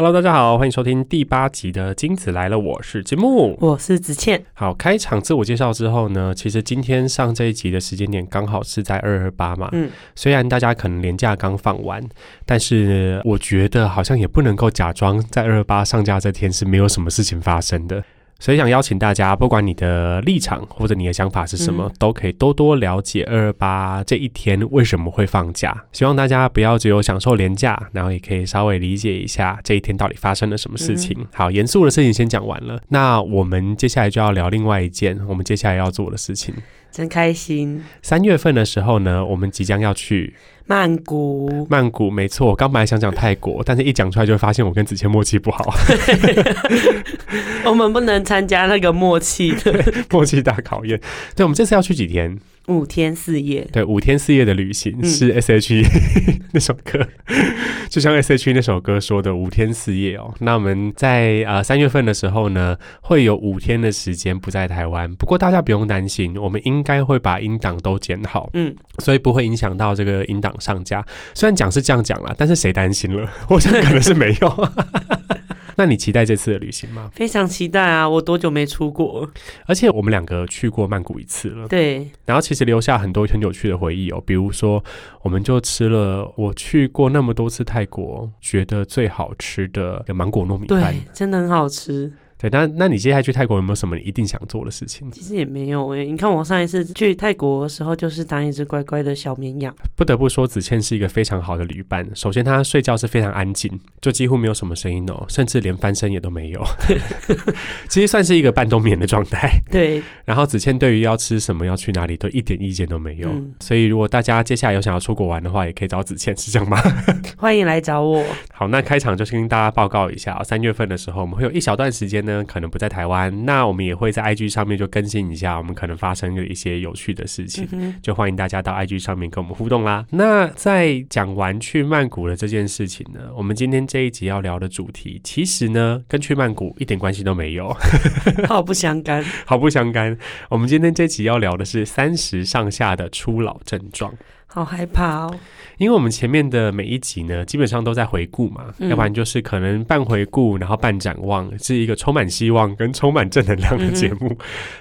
Hello，大家好，欢迎收听第八集的《金子来了》，我是金木，我是子倩。好，开场自我介绍之后呢，其实今天上这一集的时间点刚好是在二二八嘛。嗯，虽然大家可能年假刚放完，但是我觉得好像也不能够假装在二二八上架这天是没有什么事情发生的。所以想邀请大家，不管你的立场或者你的想法是什么，都可以多多了解二二八这一天为什么会放假。希望大家不要只有享受廉假，然后也可以稍微理解一下这一天到底发生了什么事情。好，严肃的事情先讲完了，那我们接下来就要聊另外一件我们接下来要做的事情。真开心！三月份的时候呢，我们即将要去曼谷。曼谷，没错。我刚本来想讲泰国，但是一讲出来就会发现我跟子谦默契不好。我们不能参加那个默契的 默契大考验。对，我们这次要去几天？五天四夜，对，五天四夜的旅行是 S H E 那首歌，就像 S H E 那首歌说的五天四夜哦。那我们在呃三月份的时候呢，会有五天的时间不在台湾。不过大家不用担心，我们应该会把音档都剪好，嗯，所以不会影响到这个音档上架。虽然讲是这样讲了，但是谁担心了？我想可能是没有。那你期待这次的旅行吗？非常期待啊！我多久没出国？而且我们两个去过曼谷一次了。对，然后其实留下很多很有趣的回忆哦，比如说，我们就吃了我去过那么多次泰国，觉得最好吃的芒果糯米饭，真的很好吃。对，那那你接下来去泰国有没有什么一定想做的事情？其实也没有诶，你看我上一次去泰国的时候，就是当一只乖乖的小绵羊。不得不说，子倩是一个非常好的旅伴。首先，她睡觉是非常安静，就几乎没有什么声音哦，甚至连翻身也都没有。其实算是一个半冬眠的状态。对。然后子倩对于要吃什么、要去哪里，都一点意见都没有。所以，如果大家接下来有想要出国玩的话，也可以找子倩，是这样吗？欢迎来找我。好，那开场就是跟大家报告一下，三月份的时候，我们会有一小段时间呢。呢，可能不在台湾，那我们也会在 IG 上面就更新一下，我们可能发生的一些有趣的事情，就欢迎大家到 IG 上面跟我们互动啦。那在讲完去曼谷的这件事情呢，我们今天这一集要聊的主题，其实呢跟去曼谷一点关系都没有，毫不相干，毫不相干。我们今天这集要聊的是三十上下的初老症状。好害怕哦，因为我们前面的每一集呢，基本上都在回顾嘛，要不然就是可能半回顾，然后半展望，是一个充满希望跟充满正能量的节目。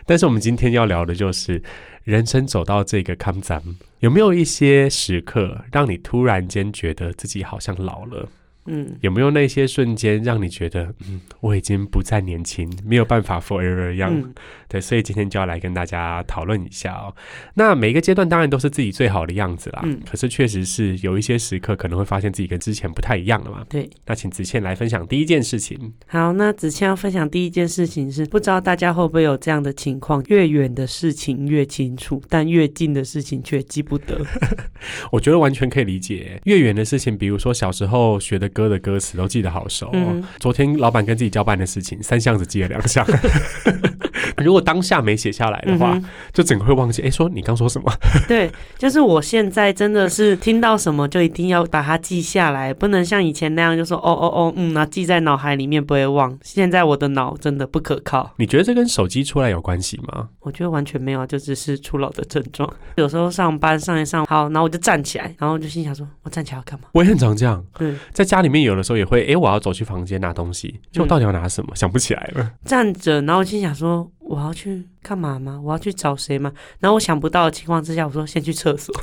但是我们今天要聊的就是人生走到这个坎站，有没有一些时刻让你突然间觉得自己好像老了？嗯，有没有那些瞬间让你觉得，嗯，我已经不再年轻，没有办法 forever 一样？对，所以今天就要来跟大家讨论一下哦。那每一个阶段当然都是自己最好的样子啦，嗯，可是确实是有一些时刻可能会发现自己跟之前不太一样了嘛。对，那请子倩来分享第一件事情。好，那子倩要分享第一件事情是，不知道大家会不会有这样的情况：越远的事情越清楚，但越近的事情却记不得。我觉得完全可以理解，越远的事情，比如说小时候学的。歌的歌词都记得好熟。昨天老板跟自己交办的事情，三项只记了两项。如果当下没写下来的话，就整个会忘记。哎，说你刚说什么？对，就是我现在真的是听到什么就一定要把它记下来，不能像以前那样就说哦哦哦，嗯，那记在脑海里面不会忘。现在我的脑真的不可靠。你觉得这跟手机出来有关系吗？我觉得完全没有，就只是初老的症状。有时候上班上一上好，然后我就站起来，然后就心想说，我站起来要干嘛？我也很常这样。嗯，在家里面有的时候也会，哎，我要走去房间拿东西，就到底要拿什么？想不起来了。站着，然后心想说。我要去干嘛吗？我要去找谁吗？然后我想不到的情况之下，我说先去厕所，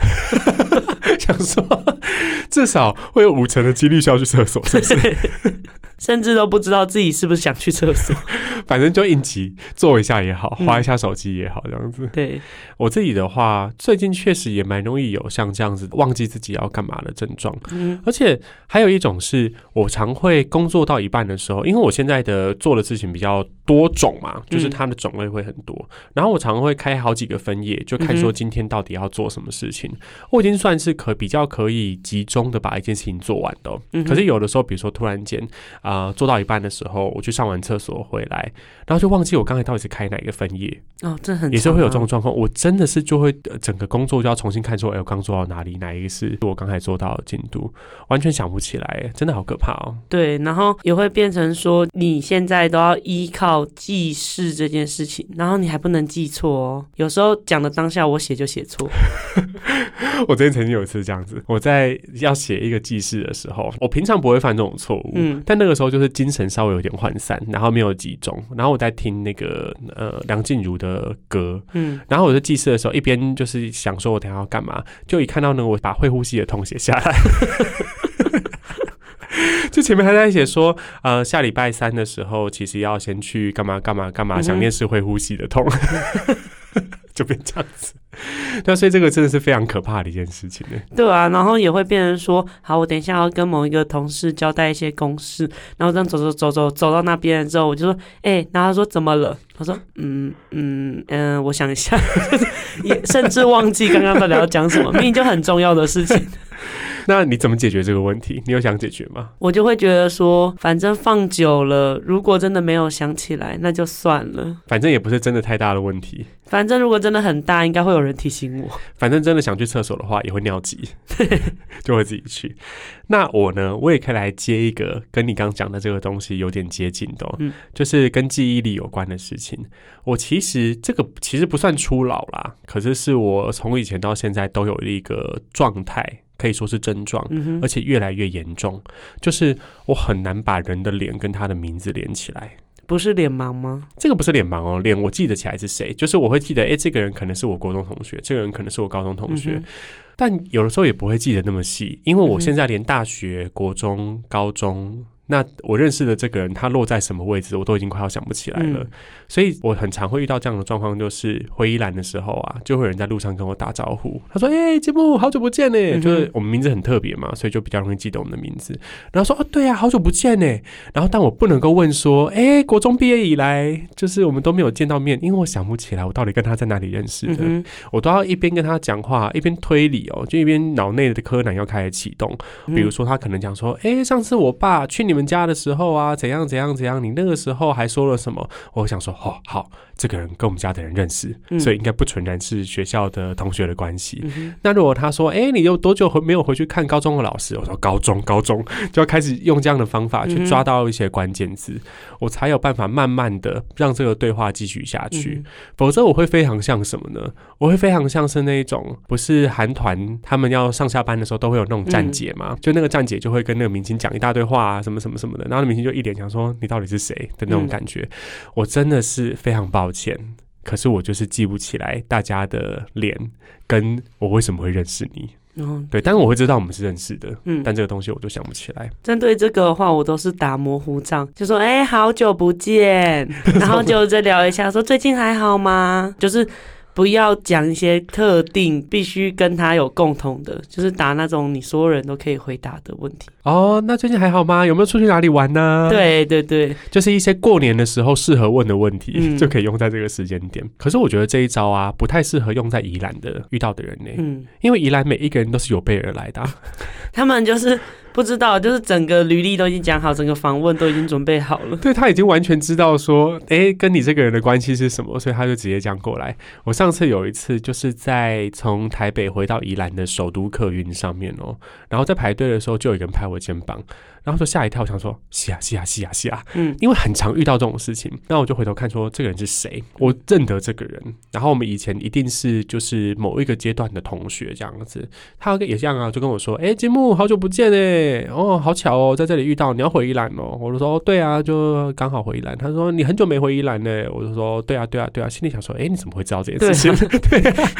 想说至少会有五成的几率需要去厕所，是不是？甚至都不知道自己是不是想去厕所，反正就应急做一下也好，划一下手机也好，这样子。对我自己的话，最近确实也蛮容易有像这样子忘记自己要干嘛的症状。嗯，而且还有一种是我常会工作到一半的时候，因为我现在的做的事情比较多种嘛，就是它的种类会很多，然后我常会开好几个分页，就看说今天到底要做什么事情。我已经算是可比较可以集中的把一件事情做完的。嗯，可是有的时候，比如说突然间。啊，做到一半的时候，我去上完厕所回来，然后就忘记我刚才到底是开哪一个分页哦，这很也是会有这种状况。我真的是就会整个工作就要重新看，说哎，我刚做到哪里，哪一个是我刚才做到的进度，完全想不起来，真的好可怕哦。对，然后也会变成说，你现在都要依靠记事这件事情，然后你还不能记错哦。有时候讲的当下我写就写错。我之前曾经有一次这样子，我在要写一个记事的时候，我平常不会犯这种错误，嗯，但那个。时候就是精神稍微有点涣散，然后没有集中，然后我在听那个呃梁静茹的歌，嗯，然后我在记事的时候一边就是想说我等下要干嘛，就一看到呢，我把会呼吸的痛写下来。就前面还在写说，呃，下礼拜三的时候，其实要先去干嘛干嘛干嘛，想念是会呼吸的痛，就变这样子。对啊，所以这个真的是非常可怕的一件事情呢。对啊，然后也会变成说，好，我等一下要跟某一个同事交代一些公事，然后这样走走走走走到那边之后，我就说，哎、然后他说怎么了？他说，嗯嗯嗯，我想一下，也甚至忘记刚刚到底要讲什么，明明就很重要的事情，那你怎么解决这个问题？你有想解决吗？我就会觉得说，反正放久了，如果真的没有想起来，那就算了。反正也不是真的太大的问题，反正如果真的很大，应该会有人提醒我。反正真的想去厕所的话，也会尿急，就会自己去。那我呢，我也可以来接一个跟你刚刚讲的这个东西有点接近的、哦，嗯就是跟记忆力有关的事情。我其实这个其实不算初老啦，可是是我从以前到现在都有一个状态，可以说是症状。嗯，而且越来越严重，就是我很难把人的脸跟他的名字连起来。不是脸盲吗？这个不是脸盲哦，脸我记得起来是谁，就是我会记得，哎，这个人可能是我国中同学，这个人可能是我高中同学，嗯但有的时候也不会记得那么细，因为我现在连大学、国中、高中，那我认识的这个人他落在什么位置，我都已经快要想不起来了。嗯所以我很常会遇到这样的状况，就是回宜兰的时候啊，就会有人在路上跟我打招呼，他说：“哎、节目好久不见呢、嗯就是我们名字很特别嘛，所以就比较容易记得我们的名字。然后说：“哦，对呀、好久不见呢。”然后但我不能够问说：“哎、国中毕业以来，就是我们都没有见到面，因为我想不起来我到底跟他在哪里认识的。嗯，我都要一边跟他讲话，一边推理哦，就一边脑内的柯南要开始启动。比如说，他可能讲说：“诶，上次我爸去你们家的时候啊，怎样怎样怎样，你那个时候还说了什么？”我想说：“哦，好，这个人跟我们家的人认识，嗯所以应该不纯然是学校的同学的关系。嗯，那如果他说：“诶，你有多久回没有回去看高中的老师？”我说：“高中，高中。”就要开始用这样的方法去抓到一些关键字，我才有办法慢慢的让这个对话继续下去。嗯否则我会非常像什么呢？我会非常像是那一种不是韩团他们要上下班的时候都会有那种站姐嘛，就那个站姐就会跟那个明星讲一大堆话啊，什么什么什么的，然后那明星就一脸想说你到底是谁的那种感觉。我真的是非常抱歉，可是我就是记不起来大家的脸，跟我为什么会认识你。然后对，但是我会知道我们是认识的，嗯，但这个东西我就想不起来。针对这个的话，我都是打模糊仗，就说哎、好久不见，然后就再聊一下，说最近还好吗？就是不要讲一些特定必须跟他有共同的，就是答那种你所有人都可以回答的问题。哦，那最近还好吗？有没有出去哪里玩呢？，对对对，就是一些过年的时候适合问的问题，嗯就可以用在这个时间点。可是我觉得这一招啊，不太适合用在宜兰的遇到的人呢、嗯，因为宜兰每一个人都是有备而来的啊、他们就是不知道，就是整个履历都已经讲好，整个访问都已经准备好了。对他已经完全知道说，哎，跟你这个人的关系是什么，所以他就直接这样过来。我上次有一次就是在从台北回到宜兰的首都客运上面哦，然后在排队的时候，就有一个人拍我肩膀，然后就吓一跳，我想说是啊是啊是啊是啊，嗯因为很常遇到这种事情，那我就回头看说这个人是谁，我认得这个人，然后我们以前一定是就是某一个阶段的同学这样子，他也这样啊，就跟我说，哎、节目好久不见哎，哦，好巧哦，在这里遇到，你要回宜兰哦，我就说，哦，对啊，就刚好回宜兰，他说你很久没回宜兰呢，我就说，对啊，对啊，对啊，心里想说，哎、你怎么会知道这件事情？对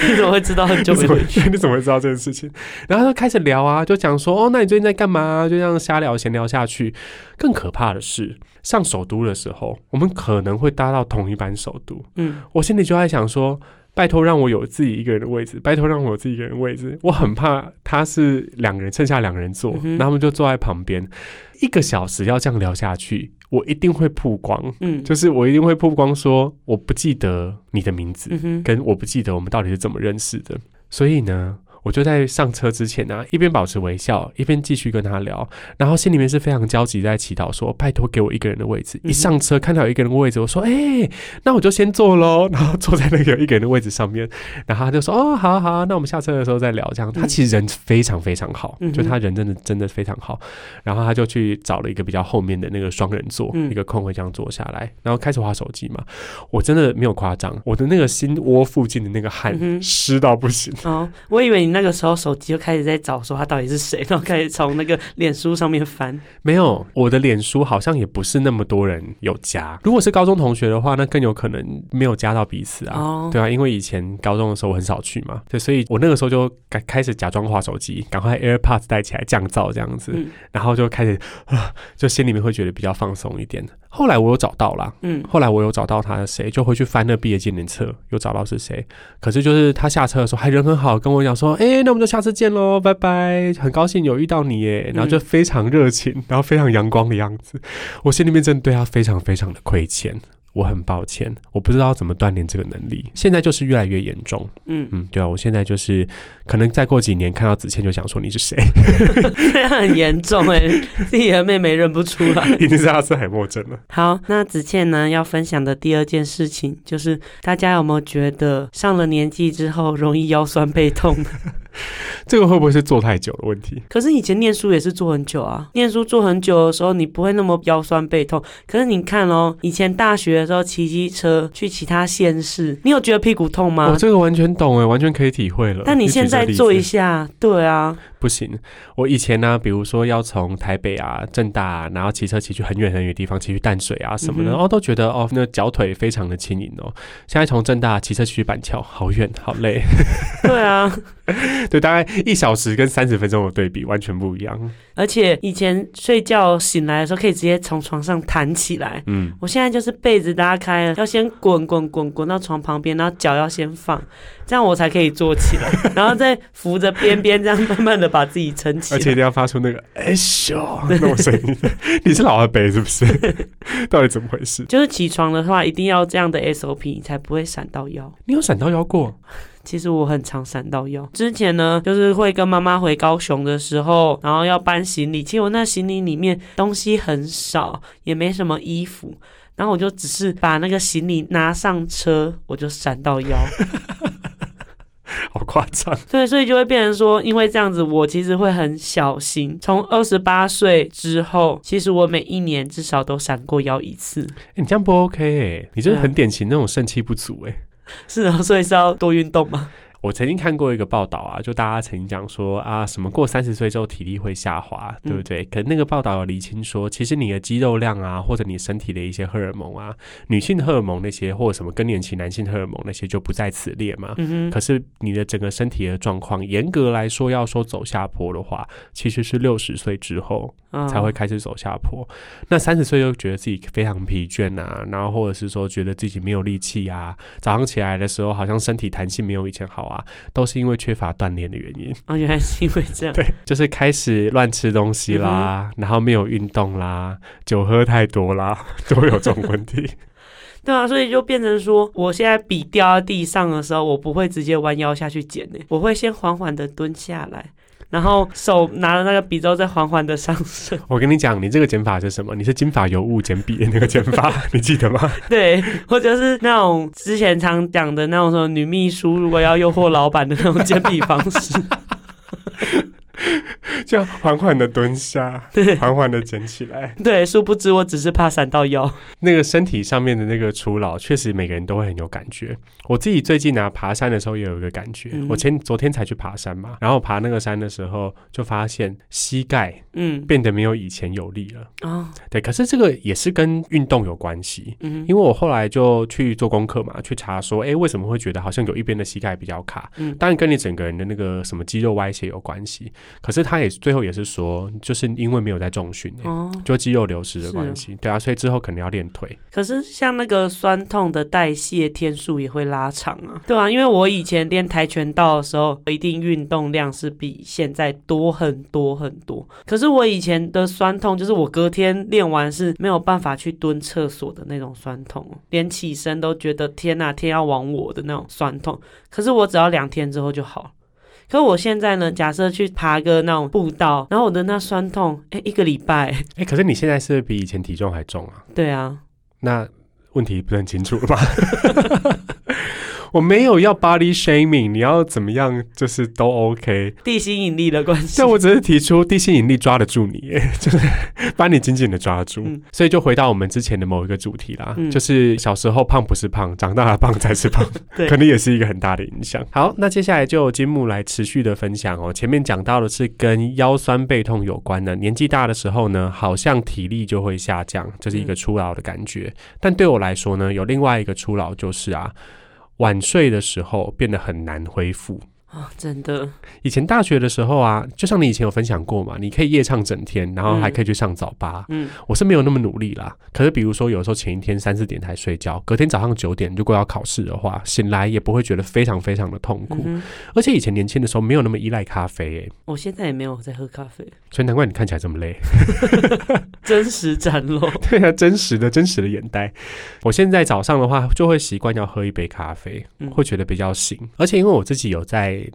你怎么会知道很久没回去？你怎么会知道这件事情？然后他就开始聊啊，就讲说，哦，那你最近在干嘛？就这样瞎聊闲聊下去。更可怕的是，上首都的时候，我们可能会搭到同一班首都，嗯我心里就在想说。拜托让我有自己一个人的位置，拜托让我有自己一个人的位置。我很怕他是两个人，剩下两个人坐，嗯然后他们就坐在旁边，一个小时要这样聊下去，我一定会曝光，嗯，就是我一定会曝光说我不记得你的名字，嗯，跟我不记得我们到底是怎么认识的。所以呢，我就在上车之前呢、一边保持微笑，一边继续跟他聊，然后心里面是非常焦急，在祈祷说：“拜托给我一个人的位置。”嗯一上车看到有一个人的位置，我说：“哎、那我就先坐喽。”然后坐在那个有一个人的位置上面，然后他就说：“哦，好啊好啊，那我们下车的时候再聊。”这样，他其实人非常非常好，嗯就他人真的真的非常好。然后他就去找了一个比较后面的那个双人座，嗯一个空位这样坐下来，然后开始划手机嘛。我真的没有夸张，我的那个心窝附近的那个汗湿到不行。哦，我以为你那个时候手机就开始在找说他到底是谁，然后开始从那个脸书上面翻。没有，我的脸书好像也不是那么多人有加。如果是高中同学的话，那更有可能没有加到彼此啊。哦，对啊，因为以前高中的时候我很少去嘛，对，所以我那个时候就开开始假装划手机，赶快 AirPods 带起来降噪这样子，嗯然后就开始啊，就心里面会觉得比较放松一点。后来我有找到啦，嗯，后来我有找到他是谁，就回去翻那毕业纪念册，有找到是谁。可是就是他下车的时候还人很好，跟我讲说，哎、那我们就下次见喽，拜拜，很高兴有遇到你耶，然后就非常热情，然后非常阳光的样子。我心里面真的对他非常非常的亏欠。我很抱歉，我不知道怎么锻炼这个能力，现在就是越来越严重。嗯，嗯，对啊，我现在就是可能再过几年看到子倩就想说你是谁，这 样很严重哎，自己的妹妹认不出来。一定是阿兹海默症了。好，那子倩呢要分享的第二件事情，就是大家有没有觉得上了年纪之后容易腰酸背痛？这个会不会是坐太久的问题？可是以前念书也是坐很久啊，念书坐很久的时候，你不会那么腰酸背痛。可是你看哦，以前大学的时候骑机车去其他县市，你有觉得屁股痛吗？我、这个完全懂哎，完全可以体会了。但你现在做这个例子。一下，对啊，不行，我以前呢、比如说要从台北啊、正大、啊，然后骑车骑去很远很远的地方，骑去淡水啊什么的，哦，都觉得哦，那脚腿非常的轻盈哦。现在从正大骑车去板桥，好远，好累。对啊，对，大概一小时跟三十分钟的对比完全不一样。而且以前睡觉醒来的时候可以直接从床上弹起来。嗯，我现在就是被子拉开了，要先滚滚滚滚到床旁边，然后脚要先放，这样我才可以坐起来，然后再扶着边边，这样慢慢的把自己撑起来。而且一定要发出那个哎咻那种声音。你是老阿北是不是？到底怎么回事？就是起床的话，一定要这样的 SOP，你才不会闪到腰。你有闪到腰过？其实我很常闪到腰。之前呢，就是会跟妈妈回高雄的时候，然后要搬行李，其实我那行李里面东西很少，也没什么衣服，然后我就只是把那个行李拿上车，我就闪到腰。好夸张！对，所以就会变成说，因为这样子，我其实会很小心。从二十八岁之后，其实我每一年至少都闪过腰一次。欸你这样不 OK 哎、你就是很典型那种肾气不足哎、是啊，所以是要多运动嘛。我曾经看过一个报道啊，就大家曾经讲说啊，什么过三十岁之后体力会下滑，对不对？可那个报道有厘清说，其实你的肌肉量啊，或者你身体的一些荷尔蒙啊，女性荷尔蒙那些，或者什么更年期男性荷尔蒙那些就不在此列嘛。嗯，可是你的整个身体的状况，严格来说，要说走下坡的话，其实是六十岁之后嗯才会开始走下坡。那三十岁又觉得自己非常疲倦啊，然后或者是说觉得自己没有力气啊，早上起来的时候好像身体弹性没有以前好啊，都是因为缺乏锻炼的原因。哦，原来是因为这样。对，就是开始乱吃东西啦，然后没有运动啦，酒喝太多啦，都有这种问题。对啊，所以就变成说，我现在笔掉在地上的时候，我不会直接弯腰下去捡呢，我会先缓缓的蹲下来，然后手拿着那个笔之后再缓缓的上升。我跟你讲，你这个减法是什么？你是金发尤物减笔的那个减法，你记得吗？对，或者是那种之前常讲的那种什么女秘书如果要诱惑老板的那种减笔方式。这样缓缓的蹲下，对缓缓的捡起来。对，殊不知我只是怕闪到腰。那个身体上面的那个初老，确实每个人都会很有感觉。我自己最近啊，爬山的时候也有一个感觉。嗯我前昨天才去爬山嘛，然后爬那个山的时候，就发现膝盖嗯，变得没有以前有力了。哦，对，可是这个也是跟运动有关系。嗯因为我后来就去做功课嘛，去查说，哎，为什么会觉得好像有一边的膝盖比较卡？嗯当然跟你整个人的那个什么肌肉歪斜有关系。可是他也最后也是说，就是因为没有在重训、欸，哦，就肌肉流失的关系。对啊，所以之后可能要练腿。可是像那个酸痛的代谢天数也会拉长啊，对啊，因为我以前练跆拳道的时候，一定运动量是比现在多很多很多。可是我以前的酸痛，就是我隔天练完是没有办法去蹲厕所的那种酸痛，连起身都觉得天呐、天要亡我的那种酸痛。可是我只要两天之后就好了。可我现在呢，假设去爬个那种步道，然后我的那酸痛，哎，一个礼拜，哎，可是你现在是比以前体重还重啊？对啊，那问题不是很清楚了吗？我没有要 body shaming，你要怎么样就是都 OK。地心引力的关系。但我只是提出地心引力抓得住你，就是把你紧紧的抓住。所以就回到我们之前的某一个主题啦，就是小时候胖不是胖，长大了胖才是胖，可能也是一个很大的影响。好，那接下来就金木来持续的分享哦。前面讲到的是跟腰酸背痛有关的，年纪大的时候呢，好像体力就会下降，这是一个初老的感觉。但对我来说呢，有另外一个初老就是啊。晚睡的时候变得很难恢复。啊，真的！以前大学的时候啊，就像你以前有分享过嘛，你可以夜唱整天，然后还可以去上早八。嗯，我是没有那么努力啦。可是比如说，有时候前一天三四点才睡觉，隔天早上九点如果要考试的话，醒来也不会觉得非常非常的痛苦。而且以前年轻的时候没有那么依赖咖啡。哎，我现在也没有在喝咖啡，所以难怪你看起来这么累。真实展露。对啊，真实的真实的眼袋。我现在早上的话就会习惯要喝一杯咖啡，会觉得比较醒。而且因为我自己有在。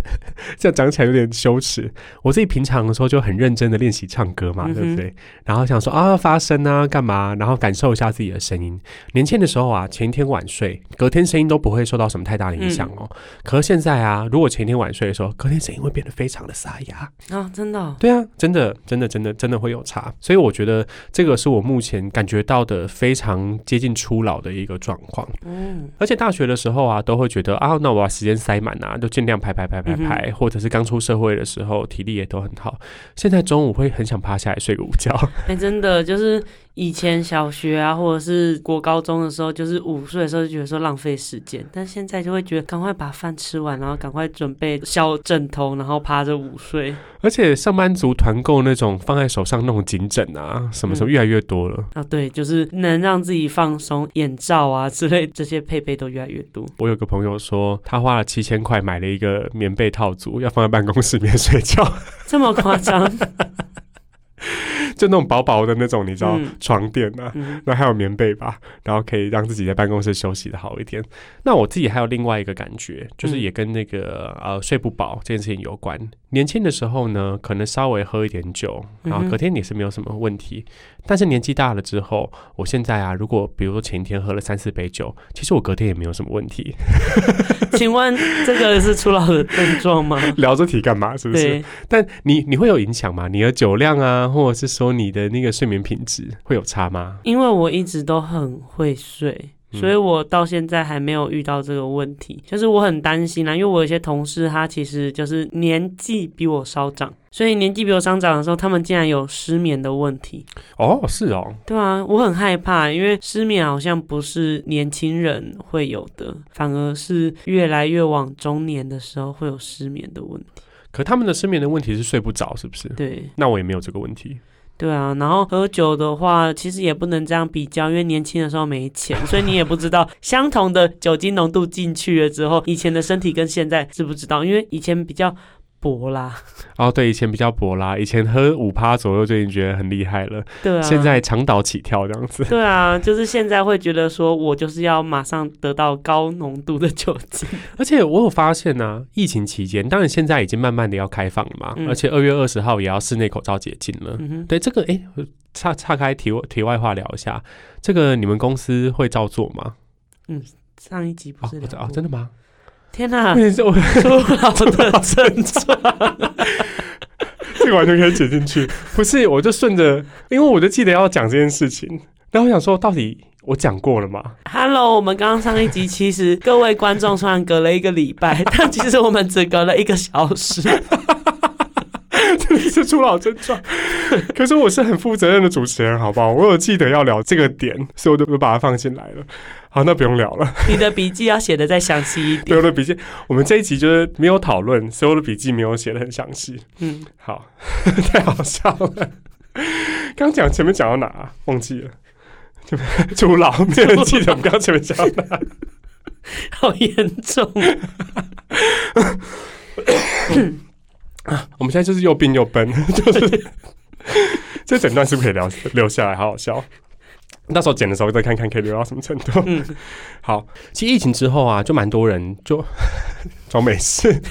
这样讲起来有点羞耻。我自己平常的时候就很认真的练习唱歌嘛，对不对？然后想说啊，发声啊，干嘛？然后感受一下自己的声音。年轻的时候啊，前一天晚睡，隔天声音都不会受到什么太大的影响哦。可是现在啊，如果前一天晚睡的时候，隔天声音会变得非常的沙哑啊！真的？对啊，真的，真的，真的，真的会有差。所以我觉得这个是我目前感觉到的非常接近初老的一个状况。嗯，而且大学的时候啊，都会觉得啊，那我把时间塞满啊，就尽量排排。排排排，或者是刚出社会的时候，体力也都很好。现在中午会很想趴下来睡个午觉。哎，真的就是。以前小学啊，或者是国高中的时候，就是午睡的时候就觉得说浪费时间，但现在就会觉得赶快把饭吃完，然后赶快准备小枕头，然后趴着午睡。而且上班族团购那种放在手上那种颈枕啊，什么什么越来越多了啊。对，就是能让自己放松，眼罩啊之类这些配备都越来越多。我有个朋友说，他花了七千块买了一个棉被套组，要放在办公室里面睡觉，这么夸张。就那种薄薄的那种，你知道床垫啊，那还有棉被吧，然后可以让自己在办公室休息的好一点。那我自己还有另外一个感觉，就是也跟那个呃睡不饱这件事情有关。年轻的时候呢，可能稍微喝一点酒，然后隔天也是没有什么问题。但是年纪大了之后，我现在啊，如果比如说前一天喝了三四杯酒，其实我隔天也没有什么问题。请问这个是初老的症状吗？聊这题干嘛？是不是？但你你会有影响吗？你的酒量啊，或者是说你的那个睡眠品质会有差吗？因为我一直都很会睡。所以我到现在还没有遇到这个问题，就是我很担心啊，因为我有些同事他其实就是年纪比我稍长，所以年纪比我稍长的时候，他们竟然有失眠的问题。哦，是哦，对啊，我很害怕，因为失眠好像不是年轻人会有的，反而是越来越往中年的时候会有失眠的问题。可他们的失眠的问题是睡不着，是不是？对，那我也没有这个问题。对啊，然后喝酒的话，其实也不能这样比较，因为年轻的时候没钱，所以你也不知道相同的酒精浓度进去了之后，以前的身体跟现在知不知道？因为以前比较。薄啦，哦，对，以前比较薄啦，以前喝五趴左右就已经觉得很厉害了，对啊，现在长岛起跳这样子，对啊，就是现在会觉得说我就是要马上得到高浓度的酒精，而且我有发现呢，疫情期间，当然现在已经慢慢的要开放了嘛，而且二月二十号也要室内口罩解禁了，对这个，哎，岔岔开题题外话聊一下，这个你们公司会照做吗？嗯，上一集不是啊，真的吗？天哪！初老的症状，这个完全可以剪进去。不是，我就顺着，因为我就记得要讲这件事情。然后我想说，到底我讲过了吗？Hello，我们刚刚上一集，其实各位观众虽然隔了一个礼拜，但其实我们只隔了一个小时。真的是初老症状。可是我是很负责任的主持人，好不好？我有记得要聊这个点，所以我就把它放进来了。好，那不用聊了。你的笔记要写的再详细一点。我的笔记，我们这一集就是没有讨论，所有的笔记没有写的很详细。嗯，好，太好笑了。刚讲前面讲到哪？忘记了。初老，没人记得我们刚刚前面讲到哪？好严重 啊。我们现在就是又病又笨，就是 这整段是不是可以聊留下来？好好笑。到时候剪的时候再看看可以留到什么程度。嗯，好。其实疫情之后啊，就蛮多人就 装没事。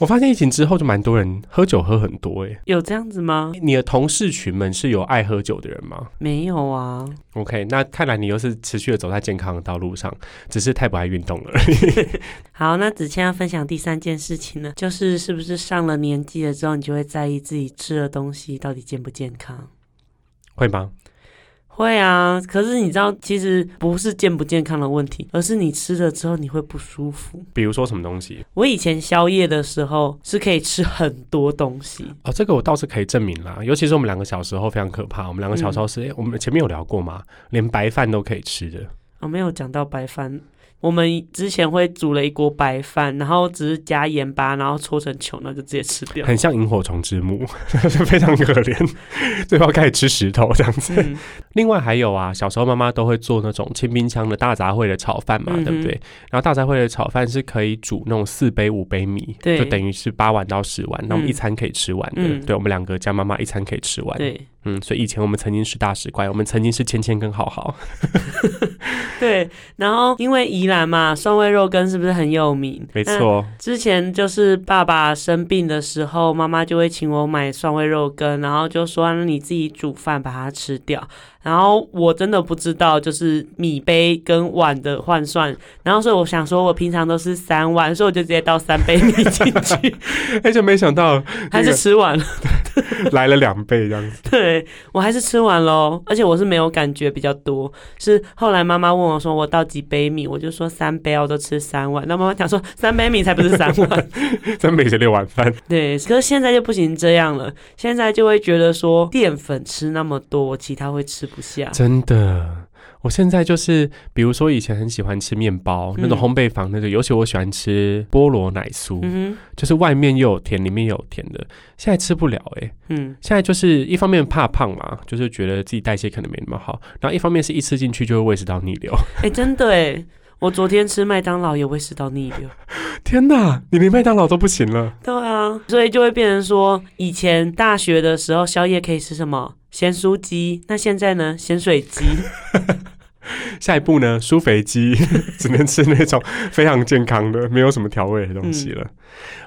我发现疫情之后就蛮多人喝酒喝很多诶。有这样子吗？你的同事群们是有爱喝酒的人吗没有啊。？OK，那看来你又是持续的走在健康的道路上，只是太不爱运动了。好，那子谦要分享第三件事情呢，就是是不是上了年纪了之后，你就会在意自己吃的东西到底健不健康？会吗？会啊，可是你知道，其实不是健不健康的问题，而是你吃了之后你会不舒服。比如说什么东西？我以前宵夜的时候是可以吃很多东西，哦，这个我倒是可以证明啦。尤其是我们两个小时候非常可怕。我们两个小时候是，诶我们前面有聊过吗？连白饭都可以吃的。我、没有讲到白饭。我们之前会煮了一锅白饭，然后只是加盐巴，然后搓成球，那就直接吃掉。很像萤火虫之墓，非常可怜，最后开始吃石头这样子。嗯，另外还有啊，小时候妈妈都会做那种清冰箱的大杂烩的炒饭嘛，嗯对不对？然后大杂烩的炒饭是可以煮那种四杯五杯米，就等于是八碗到十碗，那我们嗯一餐可以吃完的。嗯对，我们两个加妈妈一餐可以吃完。对嗯，所以以前我们曾经是大使怪，我们曾经是芊芊跟浩浩。对。然后因为宜兰嘛，蒜味肉羹是不是很有名？没错，之前就是爸爸生病的时候，妈妈就会请我买蒜味肉羹，然后就说那你自己煮饭把它吃掉。然后我真的不知道就是米杯跟碗的换算，然后所以我想说我平常都是三碗，所以我就直接倒三杯米进去，而且没想到还是吃完了。来了两倍这样子。对我还是吃完喽，而且我是没有感觉比较多，是后来妈妈问我说我倒几杯米，我就说三杯啊，我都吃三碗。那妈妈讲说三杯米才不是三碗，三杯是六碗饭，对，可是现在就不行这样了，现在就会觉得说淀粉吃那么多，其他会吃不下。真的。我现在就是，比如说以前很喜欢吃面包，那种嗯烘焙坊那个，尤其我喜欢吃菠萝奶酥，嗯就是外面又有甜，里面又有甜的。现在吃不了哎、欸，嗯，现在就是一方面怕胖嘛，就是觉得自己代谢可能没那么好，然后一方面是一吃进去就会胃食道逆流。哎、真的哎，我昨天吃麦当劳也胃食道逆流。天哪，你连麦当劳都不行了。对啊，所以就会变成说，以前大学的时候宵夜可以吃什么咸酥鸡，那现在呢咸水鸡。下一步呢，舒肥鸡 只能吃那种非常健康的，没有什么调味的东西了。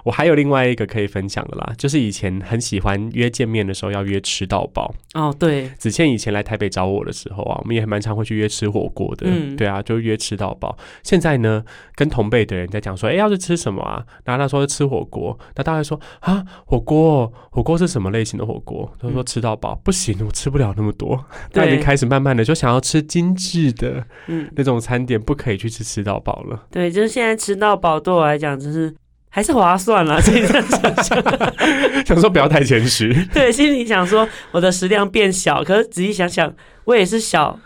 我还有另外一个可以分享的啦，就是以前很喜欢约见面的时候要约吃到饱。哦，对，子倩以前来台北找我的时候啊，我们也蛮常会去约吃火锅的，嗯对啊，就约吃到饱。现在呢，跟同辈的人在讲说，哎、要是吃什么啊？然后他说吃火锅，那大家说啊，火锅，火锅是什么类型的火锅？他说嗯吃到饱，不行，我吃不了那么多。他已经开始慢慢的就想要吃精致的嗯，那种餐点，不可以去吃吃到饱了。对，就是现在吃到饱对我来讲，就是还是划算啦。这样想想，想说不要太谦虚，对，心里想说我的食量变小，可是仔细想想，我也是小，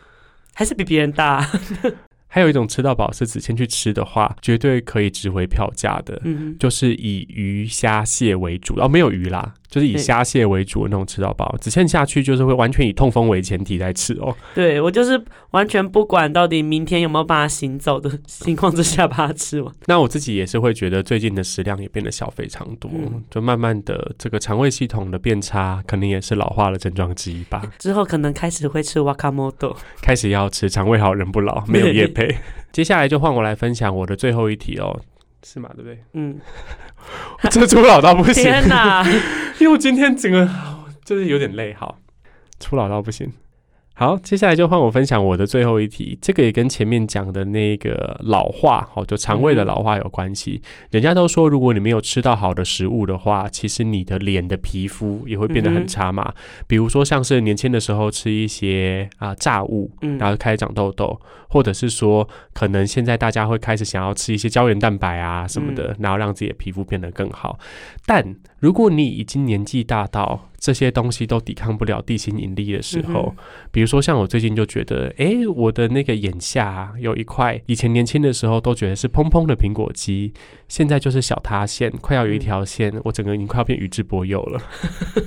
还是比别人大。还有一种吃到饱是子谦去吃的话，绝对可以值回票价的。嗯，就是以鱼虾蟹为主，哦，没有鱼啦，就是以虾蟹为主的那种吃到饱。只剩下去就是会完全以痛风为前提在吃哦。对我就是完全不管到底明天有没有办法行走的情况之下把它吃完。那我自己也是会觉得最近的食量也变得小非常多，嗯就慢慢的这个肠胃系统的变差，可能也是老化的症状之一吧。之后可能开始会吃 wakamoto。开始要吃肠胃好人不老，没有 夜配。接下来就换我来分享我的最后一题哦。是嘛？对不对？嗯，这初老到不行，天哪！因为我今天整个就是有点累，好，初老到不行。好，接下来就换我分享我的最后一题，这个也跟前面讲的那个老化，哦，就肠胃的老化有关系。人家都说，如果你没有吃到好的食物的话，其实你的脸的皮肤也会变得很差嘛。比如说，像是年轻的时候吃一些啊、炸物，嗯然后开始长痘痘，或者是说，可能现在大家会开始想要吃一些胶原蛋白啊什么的，然后让自己的皮肤变得更好。但如果你已经年纪大到这些东西都抵抗不了地心引力的时候，嗯比如说像我最近就觉得，哎，我的那个眼下、啊、有一块，以前年轻的时候都觉得是蓬蓬的苹果肌，现在就是小塌陷，快要有一条线，我整个已经快要变宇智波鼬了。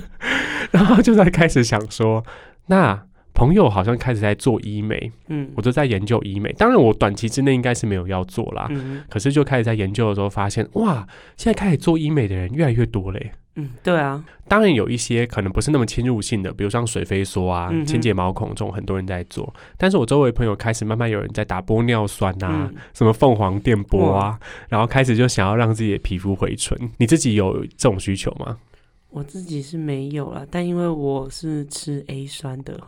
然后就在开始想说，那朋友好像开始在做医美，嗯我就在研究医美。当然，我短期之内应该是没有要做啦。嗯可是就开始在研究的时候发现，哇，现在开始做医美的人越来越多嘞。嗯，对啊，当然有一些可能不是那么侵入性的，比如像水飞梭啊、嗯清洁毛孔这种，很多人在做。但是我周围朋友开始慢慢有人在打玻尿酸啊，嗯什么凤凰电波啊，然后开始就想要让自己的皮肤回春。你自己有这种需求吗？我自己是没有啦，但因为我是吃 A 酸的，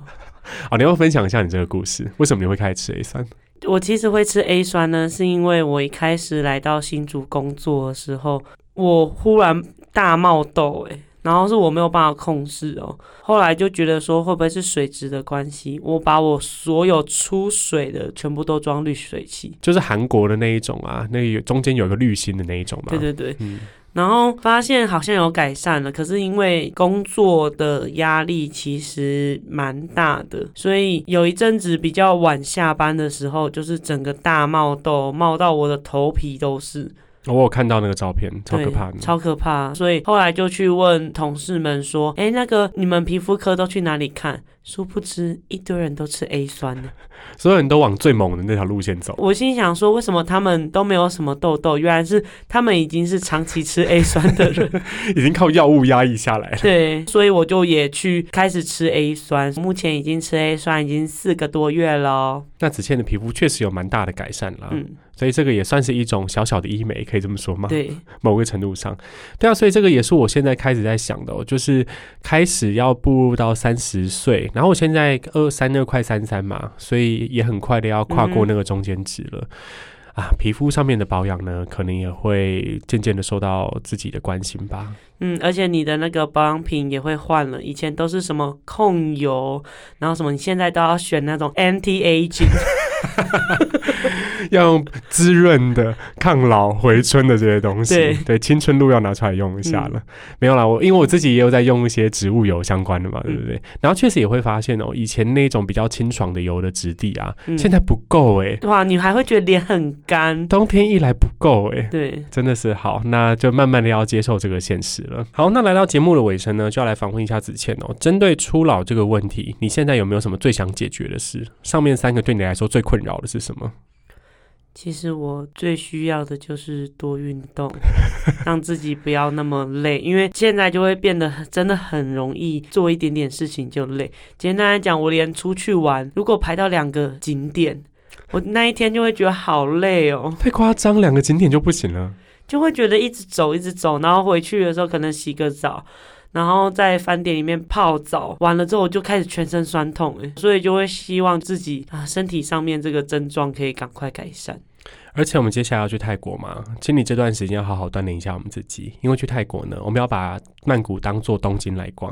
好，你要分享一下你这个故事，为什么你会开始吃 A 酸？我其实会吃 A 酸呢，是因为我一开始来到新竹工作的时候，我忽然大冒痘、欸，然后是我没有办法控制哦。后来就觉得说，会不会是水质的关系？我把我所有出水的全部都装滤水器。就是韩国的那一种啊，那有中间有个滤芯的那一种嘛。对对对，嗯，然后发现好像有改善了，可是因为工作的压力其实蛮大的，所以有一阵子比较晚下班的时候，就是整个大冒痘，冒到我的头皮都是，我有看到那个照片，超可怕的。超可怕。所以后来就去问同事们说：“哎，那个你们皮肤科都去哪里看？”殊不知一堆人都吃 A 酸呢。所有人都往最猛的那条路线走。我心想说，为什么他们都没有什么痘痘？原来是他们已经是长期吃 A 酸的人。已经靠药物压抑下来了。对，所以我就也去开始吃 A 酸，目前已经吃 A 酸已经四个多月了哦。那子倩的皮肤确实有蛮大的改善啦，嗯，所以这个也算是一种小小的医美，可以这么说吗？对，某个程度上，对啊，所以这个也是我现在开始在想的、哦，就是开始要步入到三十岁，然后我现在二三二快三三嘛，所以也很快的要跨过那个中间值了。啊，皮肤上面的保养呢，可能也会渐渐的受到自己的关心吧。嗯，而且你的那个保养品也会换了，以前都是什么控油，然后什么，你现在都要选那种 anti aging。要用滋润的、抗老、回春的这些东西，对青春露要拿出来用一下了。没有啦，我因为我自己也有在用一些植物油相关的嘛，对不对？然后确实也会发现哦，以前那种比较清爽的油的质地啊，嗯现在不够哎、哇，你还会觉得脸很干。冬天一来不够哎、对，真的是好，那就慢慢的要接受这个现实了。好，那来到节目的尾声呢，就要来访问一下子倩哦。针对初老这个问题，你现在有没有什么最想解决的事？上面三个对你来说最困扰的是什么？其实我最需要的就是多运动，让自己不要那么累，因为现在就会变得真的很容易做一点点事情就累。简单来讲，我连出去玩，如果排到两个景点，我那一天就会觉得好累哦，太夸张，两个景点就不行了。就会觉得一直走一直走，然后回去的时候可能洗个澡。然后在饭店里面泡澡，完了之后我就开始全身酸痛，哎，所以就会希望自己啊身体上面这个症状可以赶快改善。而且我们接下来要去泰国嘛，请你这段时间要好好锻炼一下我们自己，因为去泰国呢，我们要把曼谷当做东京来逛。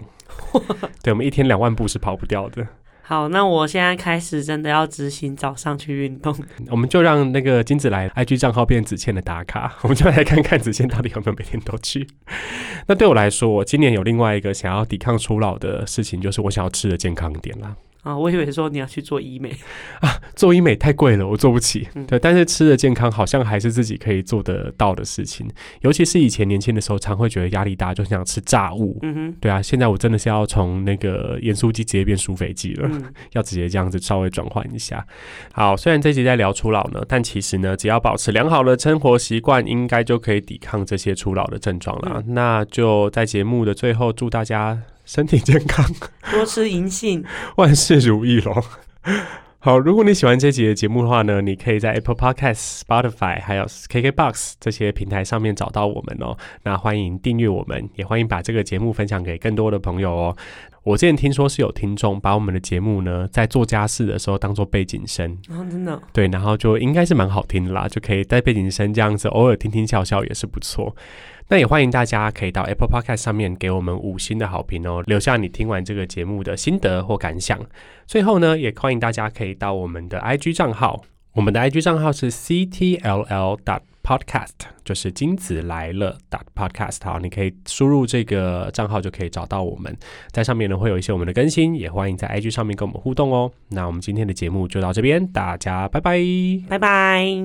对，我们一天两万步是跑不掉的。好，那我现在开始真的要执行早上去运动。我们就让那个金子来 IG 账号变子倩的打卡，我们就来看看子倩到底有没有每天都去。那对我来说，我今年有另外一个想要抵抗初老的事情，就是我想要吃的健康一点啦。啊，我以为说你要去做医美啊，做医美太贵了，我做不起。嗯对，但是吃的健康好像还是自己可以做得到的事情。尤其是以前年轻的时候，常会觉得压力大，就想吃炸物。嗯哼，对啊，现在我真的是要从那个盐酥鸡直接变酥肥鸡了。嗯，要直接这样子稍微转换一下。好，虽然这集在聊初老呢，但其实呢，只要保持良好的生活习惯，应该就可以抵抗这些初老的症状了。那就在节目的最后，祝大家身体健康，多吃银杏，万事如意喽。好，如果你喜欢这集的节目的话呢，你可以在 Apple Podcast、Spotify 还有 KKBox 这些平台上面找到我们哦。那欢迎订阅我们，也欢迎把这个节目分享给更多的朋友哦。我之前听说是有听众把我们的节目呢，在做家事的时候当做背景声，真的哦对，然后就应该是蛮好听的啦，就可以在背景声这样子偶尔听听笑笑也是不错。那也欢迎大家可以到 Apple Podcast 上面给我们五星的好评哦，留下你听完这个节目的心得或感想。最后呢，也欢迎大家可以到我们的 IG 账号，我们的 IG 账号是 CTLL dot podcast，就是金子来了 dot podcast。好，你可以输入这个账号就可以找到我们，在上面呢会有一些我们的更新，也欢迎在 IG 上面跟我们互动哦。那我们今天的节目就到这边，大家拜拜。拜拜。